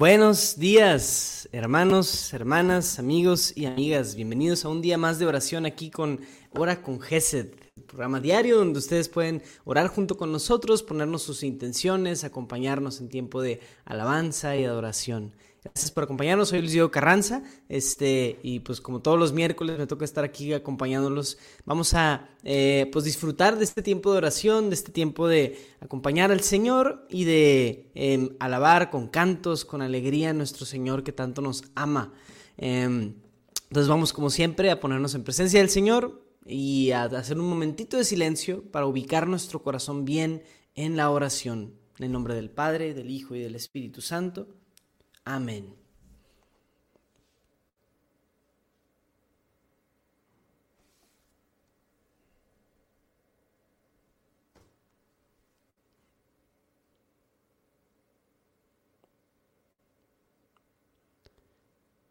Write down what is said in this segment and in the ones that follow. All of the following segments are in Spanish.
Buenos días, hermanos, hermanas, amigos y amigas. Bienvenidos a un día más de oración aquí con Ora con Gesed, programa diario donde ustedes pueden orar junto con nosotros, ponernos sus intenciones, acompañarnos en tiempo de alabanza y adoración. Gracias por acompañarnos, soy Luis Diego Carranza, este, y pues como todos los miércoles me toca estar aquí acompañándolos. Vamos a eh, pues disfrutar de este tiempo de oración, de este tiempo de acompañar al Señor y de em, alabar con cantos, con alegría a nuestro Señor que tanto nos ama. Em, entonces vamos como siempre a ponernos en presencia del Señor y a hacer un momentito de silencio para ubicar nuestro corazón bien en la oración. En el nombre del Padre, del Hijo y del Espíritu Santo. Amén.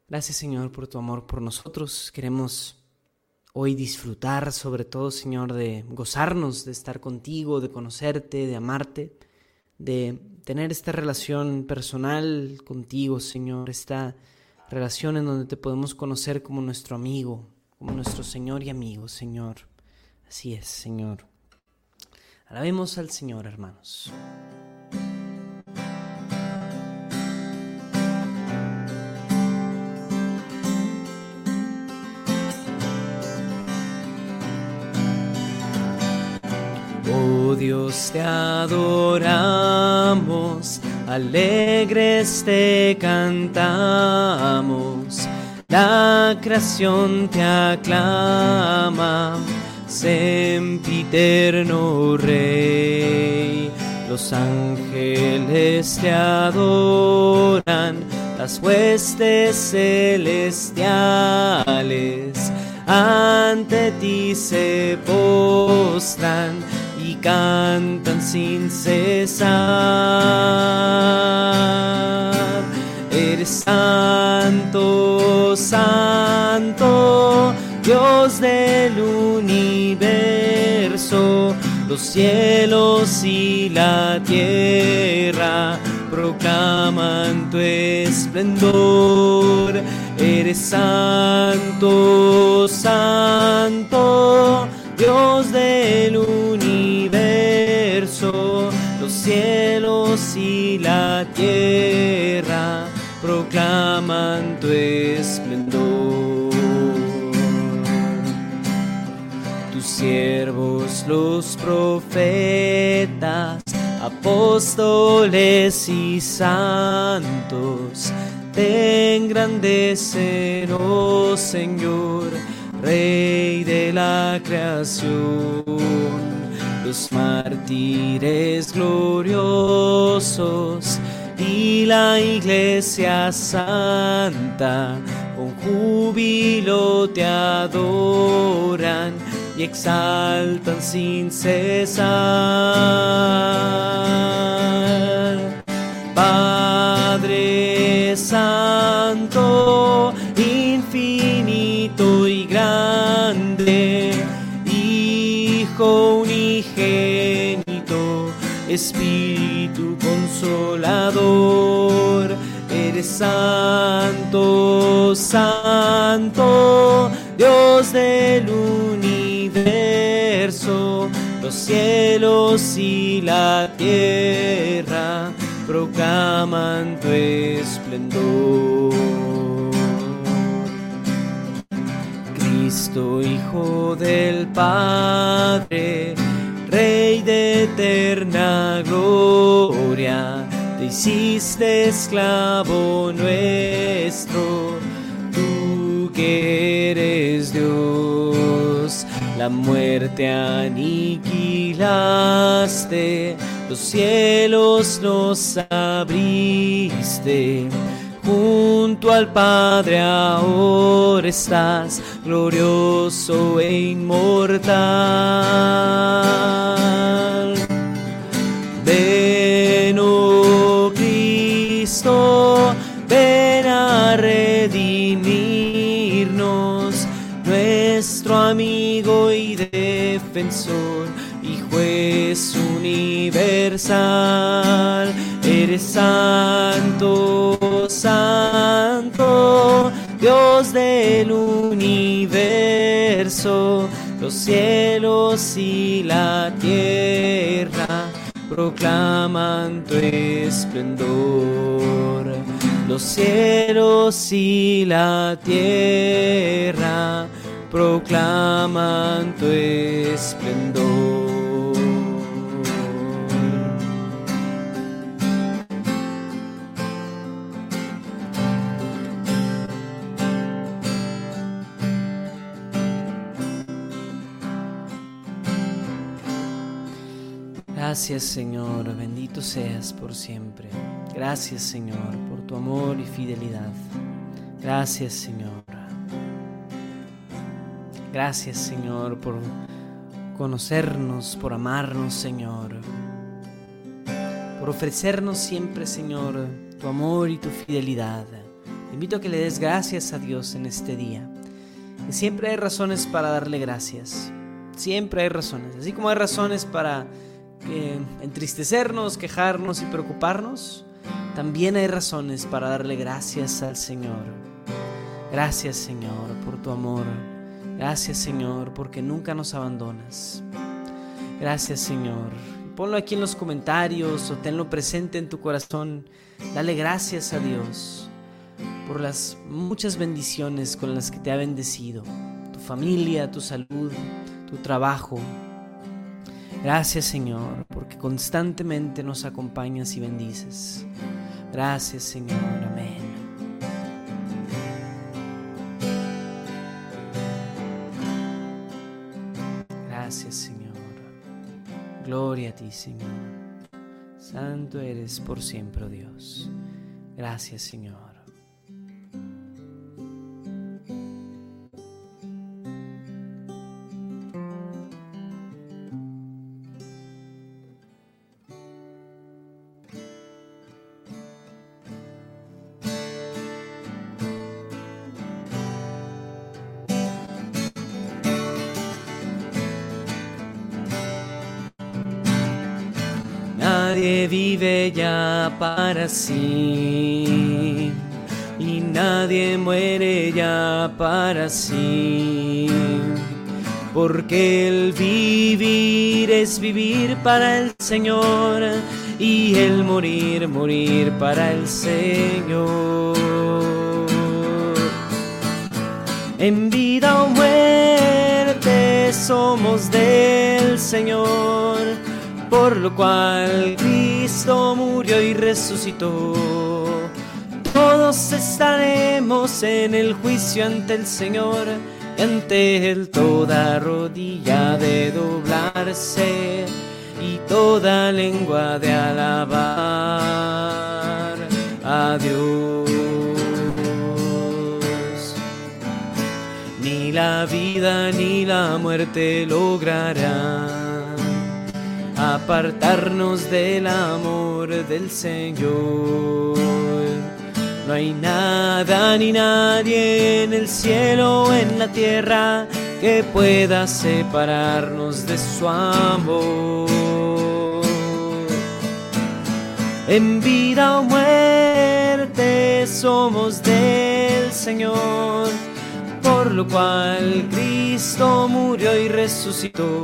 Gracias Señor por tu amor por nosotros. Queremos hoy disfrutar sobre todo Señor de gozarnos de estar contigo, de conocerte, de amarte de tener esta relación personal contigo, Señor, esta relación en donde te podemos conocer como nuestro amigo, como nuestro Señor y amigo, Señor. Así es, Señor. Alabemos al Señor, hermanos. Dios te adoramos, alegres te cantamos, la creación te aclama, sempiterno Rey. Los ángeles te adoran, las huestes celestiales ante ti se postran cantan sin cesar. Eres santo, santo, Dios del universo, los cielos y la tierra proclaman tu esplendor. Eres santo, santo, Dios del universo, los cielos y la tierra proclaman tu esplendor. Tus siervos, los profetas, apóstoles y santos, te engrandecen, oh Señor Rey de la creación, los mártires gloriosos y la iglesia santa con júbilo te adoran y exaltan sin cesar. Espíritu consolador, eres santo, santo, Dios del universo, los cielos y la tierra proclaman tu esplendor. Cristo, Hijo del Padre, eterna gloria, te hiciste esclavo nuestro, tú que eres Dios, la muerte aniquilaste, los cielos nos abriste junto al Padre ahora estás, glorioso e inmortal. Ven, oh Cristo, ven a redimirnos, nuestro amigo y defensor y juez universal. Eres santo, santo, Dios del universo, los cielos y la tierra proclaman tu esplendor. Los cielos y la tierra proclaman tu esplendor. Gracias Señor, bendito seas por siempre. Gracias Señor por tu amor y fidelidad. Gracias Señor. Gracias Señor por conocernos, por amarnos Señor. Por ofrecernos siempre Señor tu amor y tu fidelidad. Te invito a que le des gracias a Dios en este día. Y siempre hay razones para darle gracias. Siempre hay razones. Así como hay razones para entristecernos, quejarnos y preocuparnos, también hay razones para darle gracias al Señor. Gracias Señor por tu amor. Gracias Señor porque nunca nos abandonas. Gracias Señor. Ponlo aquí en los comentarios o tenlo presente en tu corazón. Dale gracias a Dios por las muchas bendiciones con las que te ha bendecido. Tu familia, tu salud, tu trabajo, Gracias Señor, porque constantemente nos acompañas y bendices. Gracias Señor, amén. Gracias Señor. Gloria a ti Señor. Santo eres por siempre, oh Dios. Gracias Señor. Nadie vive ya para sí y nadie muere ya para sí. Porque el vivir es vivir para el Señor y el morir, morir para el Señor. En vida o muerte somos del Señor por lo cual Cristo murió y resucitó. Todos estaremos en el juicio ante el Señor, ante Él toda rodilla de doblarse y toda lengua de alabar a Dios. Ni la vida ni la muerte lograrán apartarnos del amor del Señor. No hay nada ni nadie en el cielo o en la tierra que pueda separarnos de su amor. En vida o muerte somos del Señor, por lo cual Cristo murió y resucitó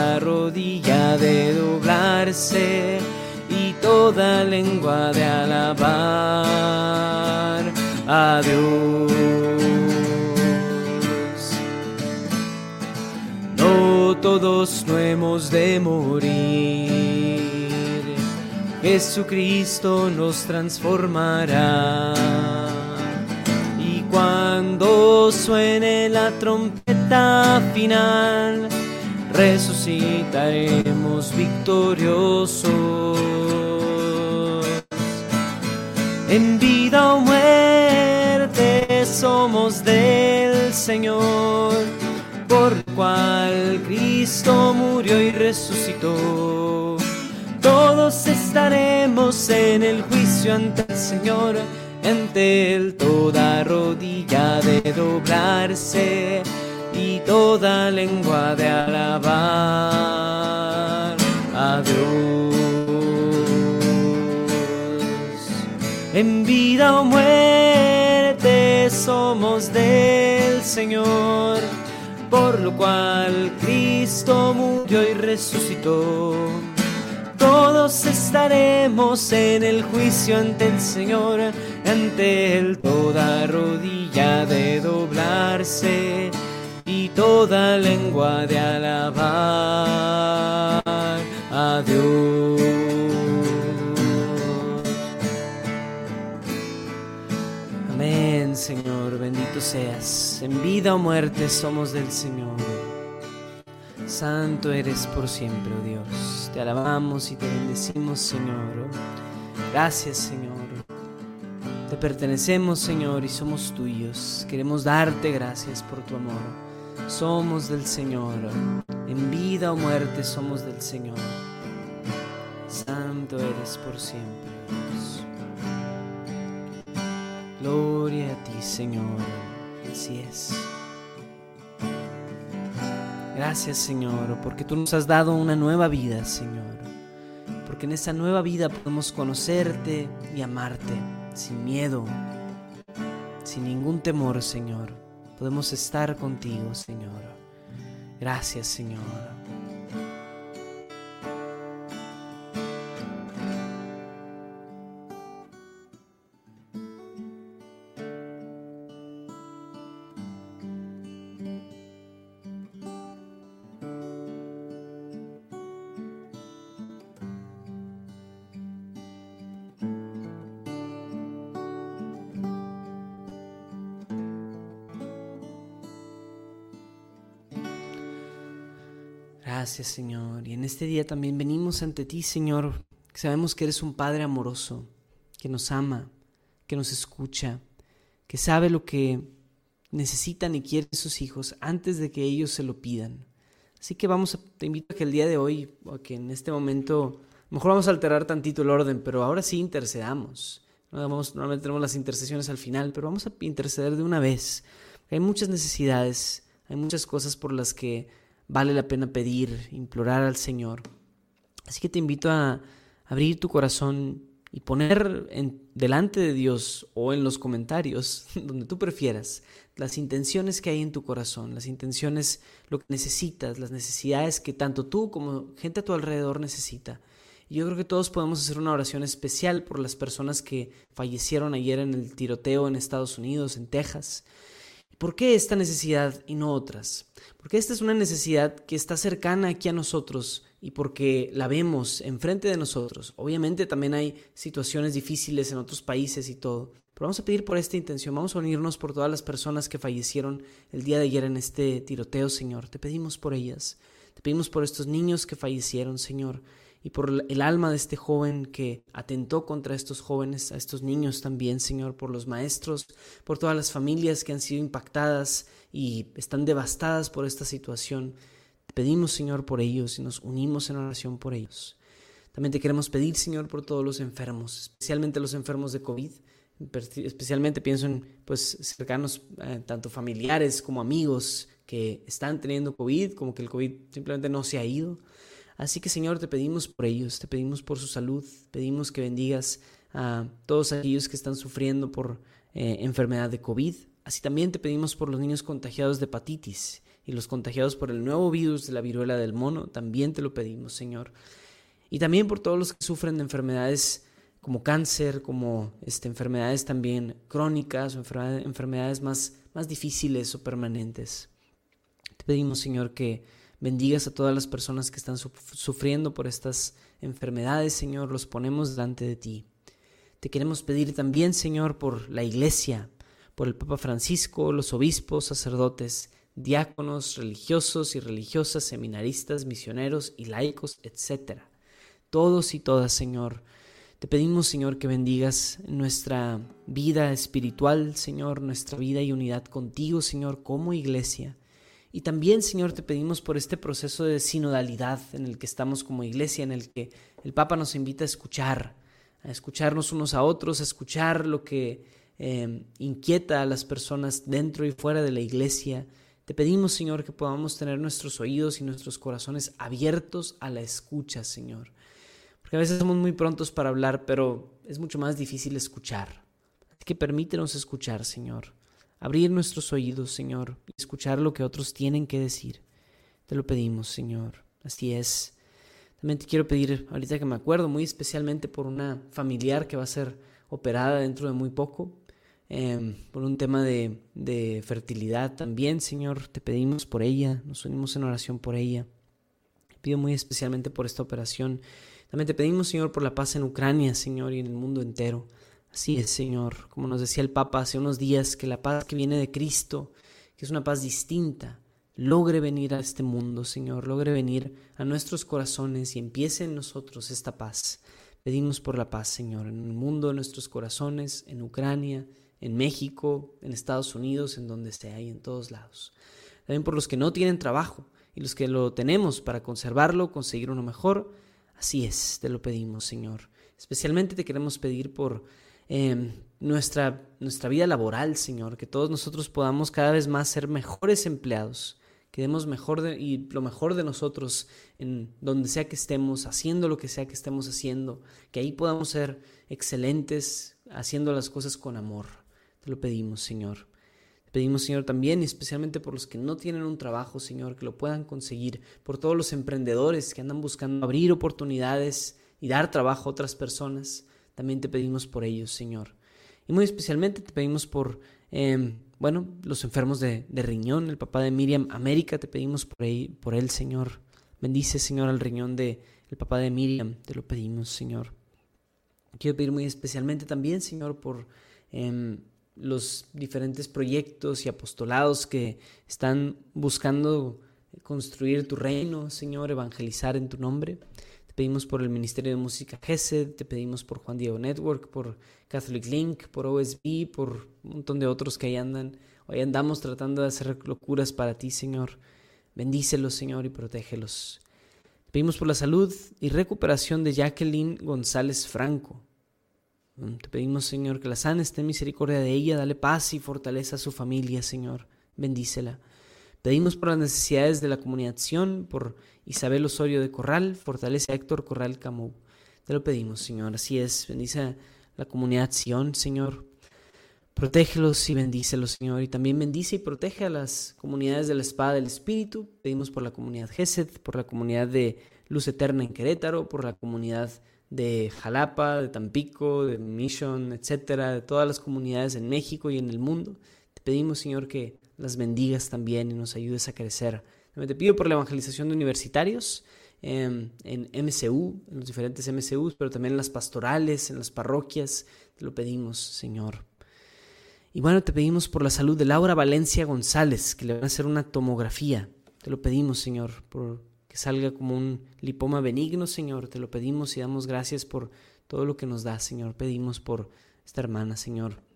de doblarse y toda lengua de alabar Adiós. No todos no hemos de morir. Jesucristo nos transformará. Y cuando suene la trompeta final, resucitaremos victoriosos. En vida o muerte somos del Señor, por cual Cristo murió y resucitó. Todos estaremos en el juicio ante el Señor, ante él toda rodilla de doblarse y toda lengua de alabar a Dios. En vida o muerte somos del Señor, por lo cual Cristo murió y resucitó. Todos estaremos en el juicio ante el Señor, ante él toda rodilla de doblarse toda lengua de alabar a Dios. Amén, Señor, bendito seas. En vida o muerte somos del Señor. Santo eres por siempre, oh Dios. Te alabamos y te bendecimos, Señor. Gracias, Señor. Te pertenecemos, Señor, y somos tuyos. Queremos darte gracias por tu amor. Somos del Señor. En vida o muerte somos del Señor. Santo eres por siempre, Dios. Gloria a ti, Señor. Así es. Gracias, Señor, porque tú nos has dado una nueva vida, Señor. Porque en esa nueva vida podemos conocerte y amarte sin miedo, sin ningún temor, Señor. Podemos estar contigo, Señor. Gracias, Señor. Gracias, Señor. Y en este día también venimos ante ti, Señor. Sabemos que eres un Padre amoroso, que nos ama, que nos escucha, que sabe lo que necesitan y quieren sus hijos antes de que ellos se lo pidan. Así que vamos a, te invito a que el día de hoy, o que en este momento, mejor vamos a alterar tantito el orden, pero ahora sí intercedamos. normalmente tenemos las intercesiones al final, pero vamos a interceder de una vez. Hay muchas necesidades, hay muchas cosas por las que vale la pena pedir, implorar al Señor. Así que te invito a abrir tu corazón y poner en, delante de Dios o en los comentarios, donde tú prefieras, las intenciones que hay en tu corazón, las intenciones, lo que necesitas, las necesidades que tanto tú como gente a tu alrededor necesita. Y yo creo que todos podemos hacer una oración especial por las personas que fallecieron ayer en el tiroteo en Estados Unidos, en Texas. ¿Por qué esta necesidad y no otras? Porque esta es una necesidad que está cercana aquí a nosotros y porque la vemos enfrente de nosotros. Obviamente también hay situaciones difíciles en otros países y todo. Pero vamos a pedir por esta intención, vamos a unirnos por todas las personas que fallecieron el día de ayer en este tiroteo, Señor. Te pedimos por ellas. Te pedimos por estos niños que fallecieron, Señor y por el alma de este joven que atentó contra estos jóvenes, a estos niños también, Señor, por los maestros, por todas las familias que han sido impactadas y están devastadas por esta situación. Te pedimos, Señor, por ellos y nos unimos en oración por ellos. También te queremos pedir, Señor, por todos los enfermos, especialmente los enfermos de COVID. Especialmente pienso en pues cercanos, eh, tanto familiares como amigos que están teniendo COVID, como que el COVID simplemente no se ha ido. Así que Señor, te pedimos por ellos, te pedimos por su salud, pedimos que bendigas a todos aquellos que están sufriendo por eh, enfermedad de COVID. Así también te pedimos por los niños contagiados de hepatitis y los contagiados por el nuevo virus de la viruela del mono, también te lo pedimos, Señor. Y también por todos los que sufren de enfermedades como cáncer, como este, enfermedades también crónicas o enfermedades más, más difíciles o permanentes. Te pedimos, Señor, que bendigas a todas las personas que están sufriendo por estas enfermedades, Señor, los ponemos delante de ti. Te queremos pedir también, Señor, por la iglesia, por el Papa Francisco, los obispos, sacerdotes, diáconos, religiosos y religiosas, seminaristas, misioneros y laicos, etc. Todos y todas, Señor, te pedimos, Señor, que bendigas nuestra vida espiritual, Señor, nuestra vida y unidad contigo, Señor, como iglesia. Y también, Señor, te pedimos por este proceso de sinodalidad en el que estamos como iglesia, en el que el Papa nos invita a escuchar, a escucharnos unos a otros, a escuchar lo que eh, inquieta a las personas dentro y fuera de la iglesia. Te pedimos, Señor, que podamos tener nuestros oídos y nuestros corazones abiertos a la escucha, Señor porque a veces somos muy prontos para hablar, pero es mucho más difícil escuchar. Así que permítenos escuchar, Señor. Abrir nuestros oídos, Señor, y escuchar lo que otros tienen que decir. Te lo pedimos, Señor. Así es. También te quiero pedir, ahorita que me acuerdo, muy especialmente por una familiar que va a ser operada dentro de muy poco, em, por un tema de, de fertilidad también, Señor. Te pedimos por ella, nos unimos en oración por ella. Te pido muy especialmente por esta operación también te pedimos, Señor, por la paz en Ucrania, Señor, y en el mundo entero. Así es, Señor, como nos decía el Papa hace unos días, que la paz que viene de Cristo, que es una paz distinta, logre venir a este mundo, Señor, logre venir a nuestros corazones y empiece en nosotros esta paz. Pedimos por la paz, Señor, en el mundo, en nuestros corazones, en Ucrania, en México, en Estados Unidos, en donde sea y en todos lados. También por los que no tienen trabajo y los que lo tenemos para conservarlo, conseguir uno mejor Así es, te lo pedimos, Señor. Especialmente te queremos pedir por em, nuestra, nuestra vida laboral, Señor, que todos nosotros podamos cada vez más ser mejores empleados, que demos mejor y lo mejor de nosotros en donde sea que estemos, haciendo lo que sea que estemos haciendo, que ahí podamos ser excelentes, haciendo las cosas con amor. Te lo pedimos, Señor. Pedimos, Señor, también, especialmente por los que no tienen un trabajo, Señor, que lo puedan conseguir, por todos los emprendedores que andan buscando abrir oportunidades y dar trabajo a otras personas, también te pedimos por ellos, Señor. Y muy especialmente te pedimos por, em, bueno, los enfermos de, riñón, el papá de Miriam América, te pedimos por, él, por él, Señor. Bendice, Señor, al riñón de el papá de Miriam, te lo pedimos, Señor. Quiero pedir muy especialmente también, Señor, por... Em, los diferentes proyectos y apostolados que están buscando construir tu reino, Señor, evangelizar en tu nombre. Te pedimos por el Ministerio de Música GESED, te pedimos por Juan Diego Network, por Catholic Link, por OSB, por un montón de otros que ahí andan. Hoy andamos tratando de hacer locuras para ti, Señor. Bendícelos, Señor, y protégelos. Te pedimos por la salud y recuperación de Jacqueline González Franco. Mm, te pedimos, Señor, que la sanes, ten misericordia de ella, dale paz y fortaleza a su familia, Señor. Bendícela. Pedimos por las necesidades de la comunidad por Isabel Osorio de Corral, fortalece a Héctor Corral Camú. Te lo pedimos, Señor. Así es. Bendice a la comunidad Sion, Señor. Protégelos y bendícelos, Señor. Y también bendice y protege a las comunidades de la espada del Espíritu. Pedimos por la comunidad Gesed, por la comunidad de Luz Eterna en Querétaro, por la comunidad de Jalapa, de Tampico, de Mission, etcétera, de todas las comunidades en México y en el mundo. Te pedimos, Señor, que las bendigas también y nos ayudes a crecer. También te pido por la evangelización de universitarios em, en MCU, en los diferentes MCUs, pero también en las pastorales, en las parroquias. Te lo pedimos, Señor. Y bueno, te pedimos por la salud de Laura Valencia González, que le van a hacer una tomografía. Te lo pedimos, Señor, por que salga como un lipoma benigno, Señor. Te lo pedimos y damos gracias por todo lo que nos da, Señor. Pedimos por esta hermana, Señor.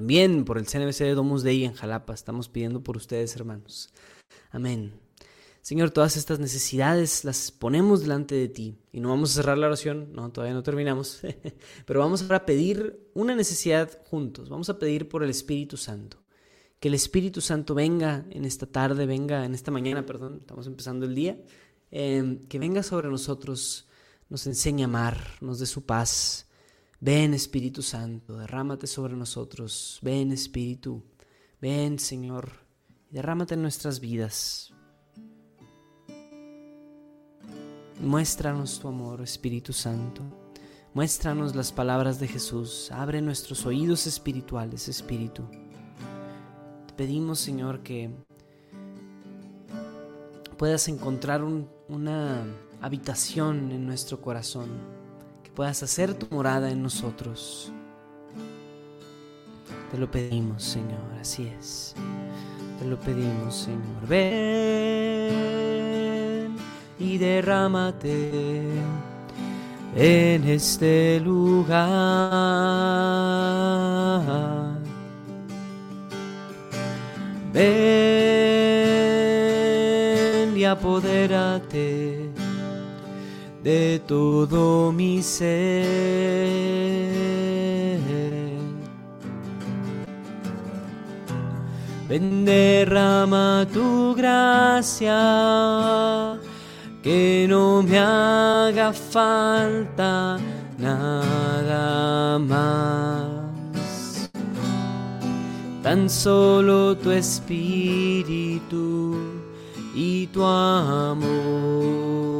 También por el CNBC de Domus Dei en Jalapa. Estamos pidiendo por ustedes, hermanos. Amén. Señor, todas estas necesidades las ponemos delante de ti. Y no vamos a cerrar la oración, no, todavía no terminamos. Pero vamos a pedir una necesidad juntos. Vamos a pedir por el Espíritu Santo que el Espíritu Santo venga en esta tarde, venga en esta mañana, perdón, estamos empezando el día, em, que venga sobre nosotros, nos enseñe a amar, nos dé su paz. Ven Espíritu Santo, derrámate sobre nosotros. Ven Espíritu, ven Señor, derrámate en nuestras vidas. Muéstranos tu amor, Espíritu Santo. Muéstranos las palabras de Jesús. Abre nuestros oídos espirituales, Espíritu. Te pedimos, Señor, que puedas encontrar una habitación en nuestro corazón, puedas hacer tu morada en nosotros. Te lo pedimos, Señor, así es. Te lo pedimos, Señor. Ven y derrámate en este lugar. Ven y apodérate de todo mi ser. Ven derrama tu gracia que no me haga falta nada más. Tan solo tu espíritu y tu amor.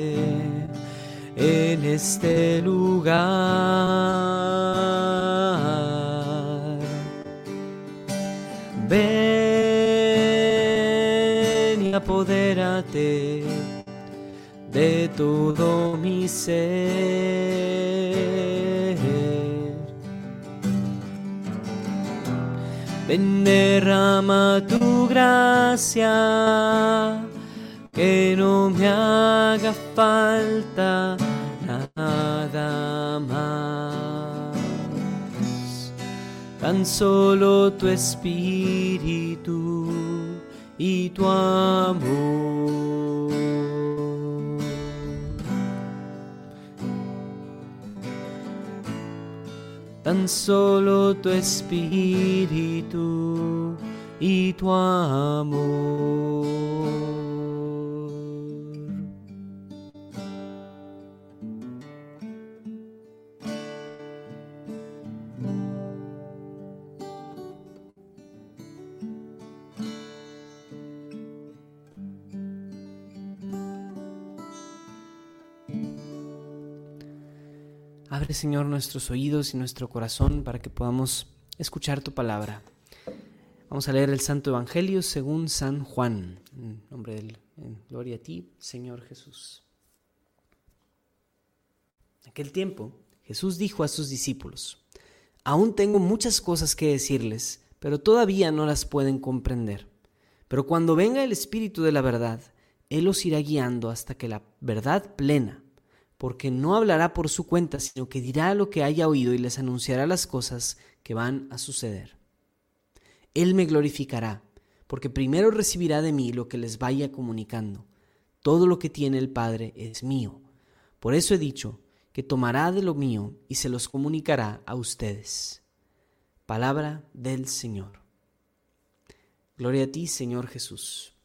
en este lugar Ven y apodérate de todo mi ser. Ven, derrama tu gracia, que no me haga falta tan solo tu espíritu y tu amor. Tan solo tu espíritu y tu amor. Abre, Señor, nuestros oídos y nuestro corazón para que podamos escuchar tu palabra. Vamos a leer el Santo Evangelio según San Juan. En nombre del gloria a ti, Señor Jesús. En aquel tiempo, Jesús dijo a sus discípulos: Aún tengo muchas cosas que decirles, pero todavía no las pueden comprender. Pero cuando venga el Espíritu de la verdad, Él los irá guiando hasta que la verdad plena porque no hablará por su cuenta, sino que dirá lo que haya oído y les anunciará las cosas que van a suceder. Él me glorificará, porque primero recibirá de mí lo que les vaya comunicando. Todo lo que tiene el Padre es mío. Por eso he dicho que tomará de lo mío y se los comunicará a ustedes. Palabra del Señor. Gloria a ti, Señor Jesús.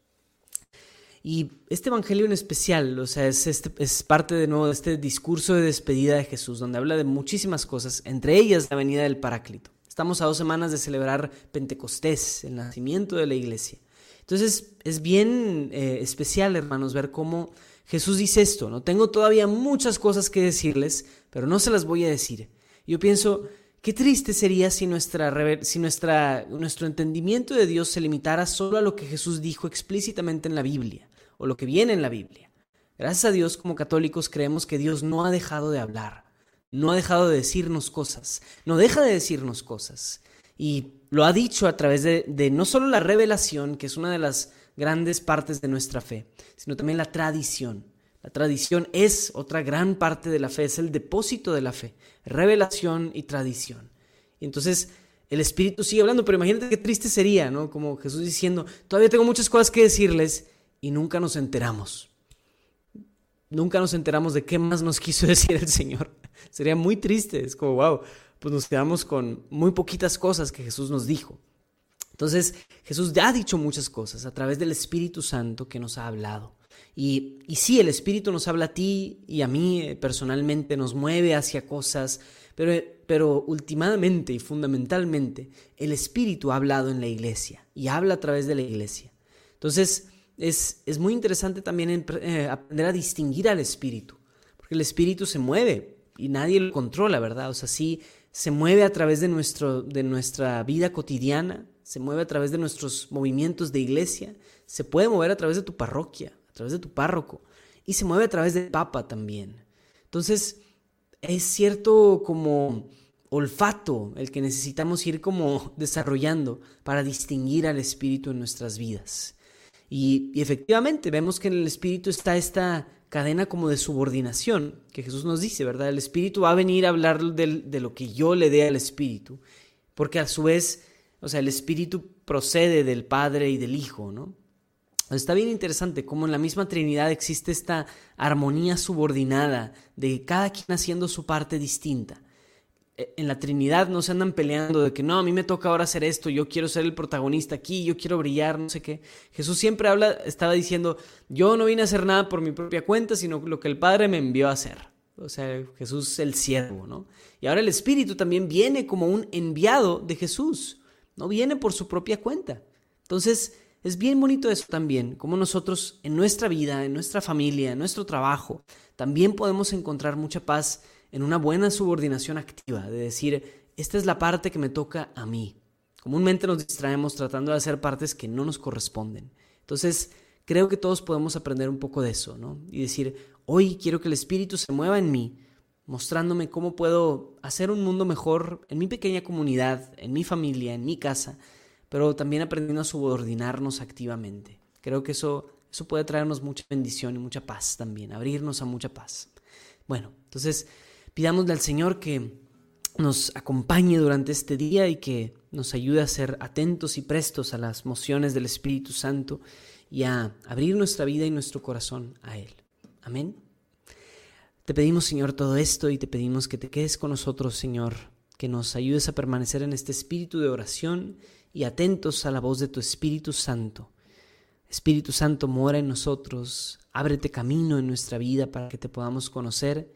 Y este evangelio en especial, o sea, es, este, es parte de nuevo de este discurso de despedida de Jesús, donde habla de muchísimas cosas, entre ellas la venida del Paráclito. Estamos a dos semanas de celebrar Pentecostés, el nacimiento de la iglesia. Entonces es bien eh, especial, hermanos, ver cómo Jesús dice esto. No tengo todavía muchas cosas que decirles, pero no se las voy a decir. Yo pienso, qué triste sería si, nuestra, si nuestra, nuestro entendimiento de Dios se limitara solo a lo que Jesús dijo explícitamente en la Biblia o lo que viene en la Biblia. Gracias a Dios como católicos creemos que Dios no ha dejado de hablar, no ha dejado de decirnos cosas, no deja de decirnos cosas. Y lo ha dicho a través de, no solo la revelación, que es una de las grandes partes de nuestra fe, sino también la tradición. La tradición es otra gran parte de la fe, es el depósito de la fe, revelación y tradición. Y entonces el Espíritu sigue hablando, pero imagínate qué triste sería, ¿no? Como Jesús diciendo, todavía tengo muchas cosas que decirles y nunca nos enteramos. Nunca nos enteramos de qué más nos quiso decir el Señor. Sería muy triste, es como, wow, pues nos quedamos con muy poquitas cosas que Jesús nos dijo. Entonces, Jesús ya ha dicho muchas cosas a través del Espíritu Santo que nos ha hablado. Y, y sí, el Espíritu nos habla a ti y a mí eh, personalmente, nos mueve hacia cosas, pero, pero últimamente y fundamentalmente, el Espíritu ha hablado en la iglesia y habla a través de la iglesia. Entonces, es, es muy interesante también eh, aprender a distinguir al Espíritu, porque el Espíritu se mueve y nadie lo controla, ¿verdad? O sea, sí se mueve a través de, nuestro, de nuestra vida cotidiana, se mueve a través de nuestros movimientos de iglesia, se puede mover a través de tu parroquia, a través de tu párroco, y se mueve a través del Papa también. Entonces, es cierto como olfato el que necesitamos ir como desarrollando para distinguir al Espíritu en nuestras vidas. Y, efectivamente vemos que en el Espíritu está esta cadena como de subordinación que Jesús nos dice, ¿verdad? El Espíritu va a venir a hablar de, de lo que yo le dé al Espíritu, porque a su vez o sea, el Espíritu procede del Padre y del Hijo, ¿no? Está bien interesante cómo en la misma Trinidad existe esta armonía subordinada de cada quien haciendo su parte distinta. E, en la Trinidad no se andan peleando de que no, a mí me toca ahora hacer esto, yo quiero ser el protagonista aquí, yo quiero brillar, no sé qué. Jesús siempre habla, estaba diciendo, yo no vine a hacer nada por mi propia cuenta, sino lo que el Padre me envió a hacer. O sea, Jesús el siervo, ¿no? Y ahora el Espíritu también viene como un enviado de Jesús no viene por su propia cuenta. Entonces, es bien bonito eso también, como nosotros en nuestra vida, en nuestra familia, en nuestro trabajo, también podemos encontrar mucha paz en una buena subordinación activa, de decir, esta es la parte que me toca a mí. Comúnmente nos distraemos tratando de hacer partes que no nos corresponden. Entonces, creo que todos podemos aprender un poco de eso, ¿no? Y decir, hoy quiero que el Espíritu se mueva en mí mostrándome cómo puedo hacer un mundo mejor en mi pequeña comunidad, en mi familia, en mi casa, pero también aprendiendo a subordinarnos activamente. Creo que eso, eso puede traernos mucha bendición y mucha paz también, abrirnos a mucha paz. Bueno, entonces pidámosle al Señor que nos acompañe durante este día y que nos ayude a ser atentos y prestos a las mociones del Espíritu Santo y a abrir nuestra vida y nuestro corazón a Él. Amén. Te pedimos, Señor, todo esto y te pedimos que te quedes con nosotros, Señor, que nos ayudes a permanecer en este espíritu de oración y atentos a la voz de tu Espíritu Santo. Espíritu Santo, mora en nosotros, ábrete camino en nuestra vida para que te podamos conocer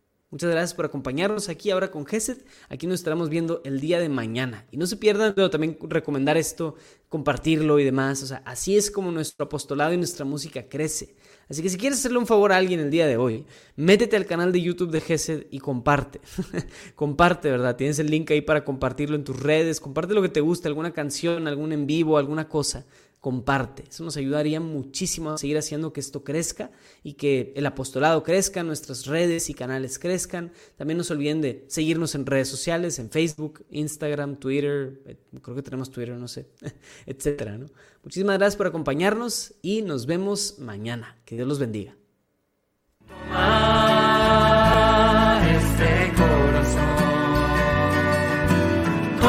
Muchas gracias por acompañarnos aquí ahora con Gesed. Aquí nos estaremos viendo el día de mañana. Y no se pierdan, pero también recomendar esto, compartirlo y demás. O sea, así es como nuestro apostolado y nuestra música crece. Así que si quieres hacerle un favor a alguien el día de hoy, métete al canal de YouTube de Gesed y comparte. comparte, ¿verdad? Tienes el link ahí para compartirlo en tus redes. Comparte lo que te guste, alguna canción, algún en vivo, alguna cosa comparte. Eso nos ayudaría muchísimo a seguir haciendo que esto crezca y que el apostolado crezca, nuestras redes y canales crezcan. También no se olviden de seguirnos en redes sociales, en Facebook, Instagram, Twitter, eh, creo que tenemos Twitter, no sé, etcétera. ¿no? Muchísimas gracias por acompañarnos y nos vemos mañana. Que Dios los bendiga.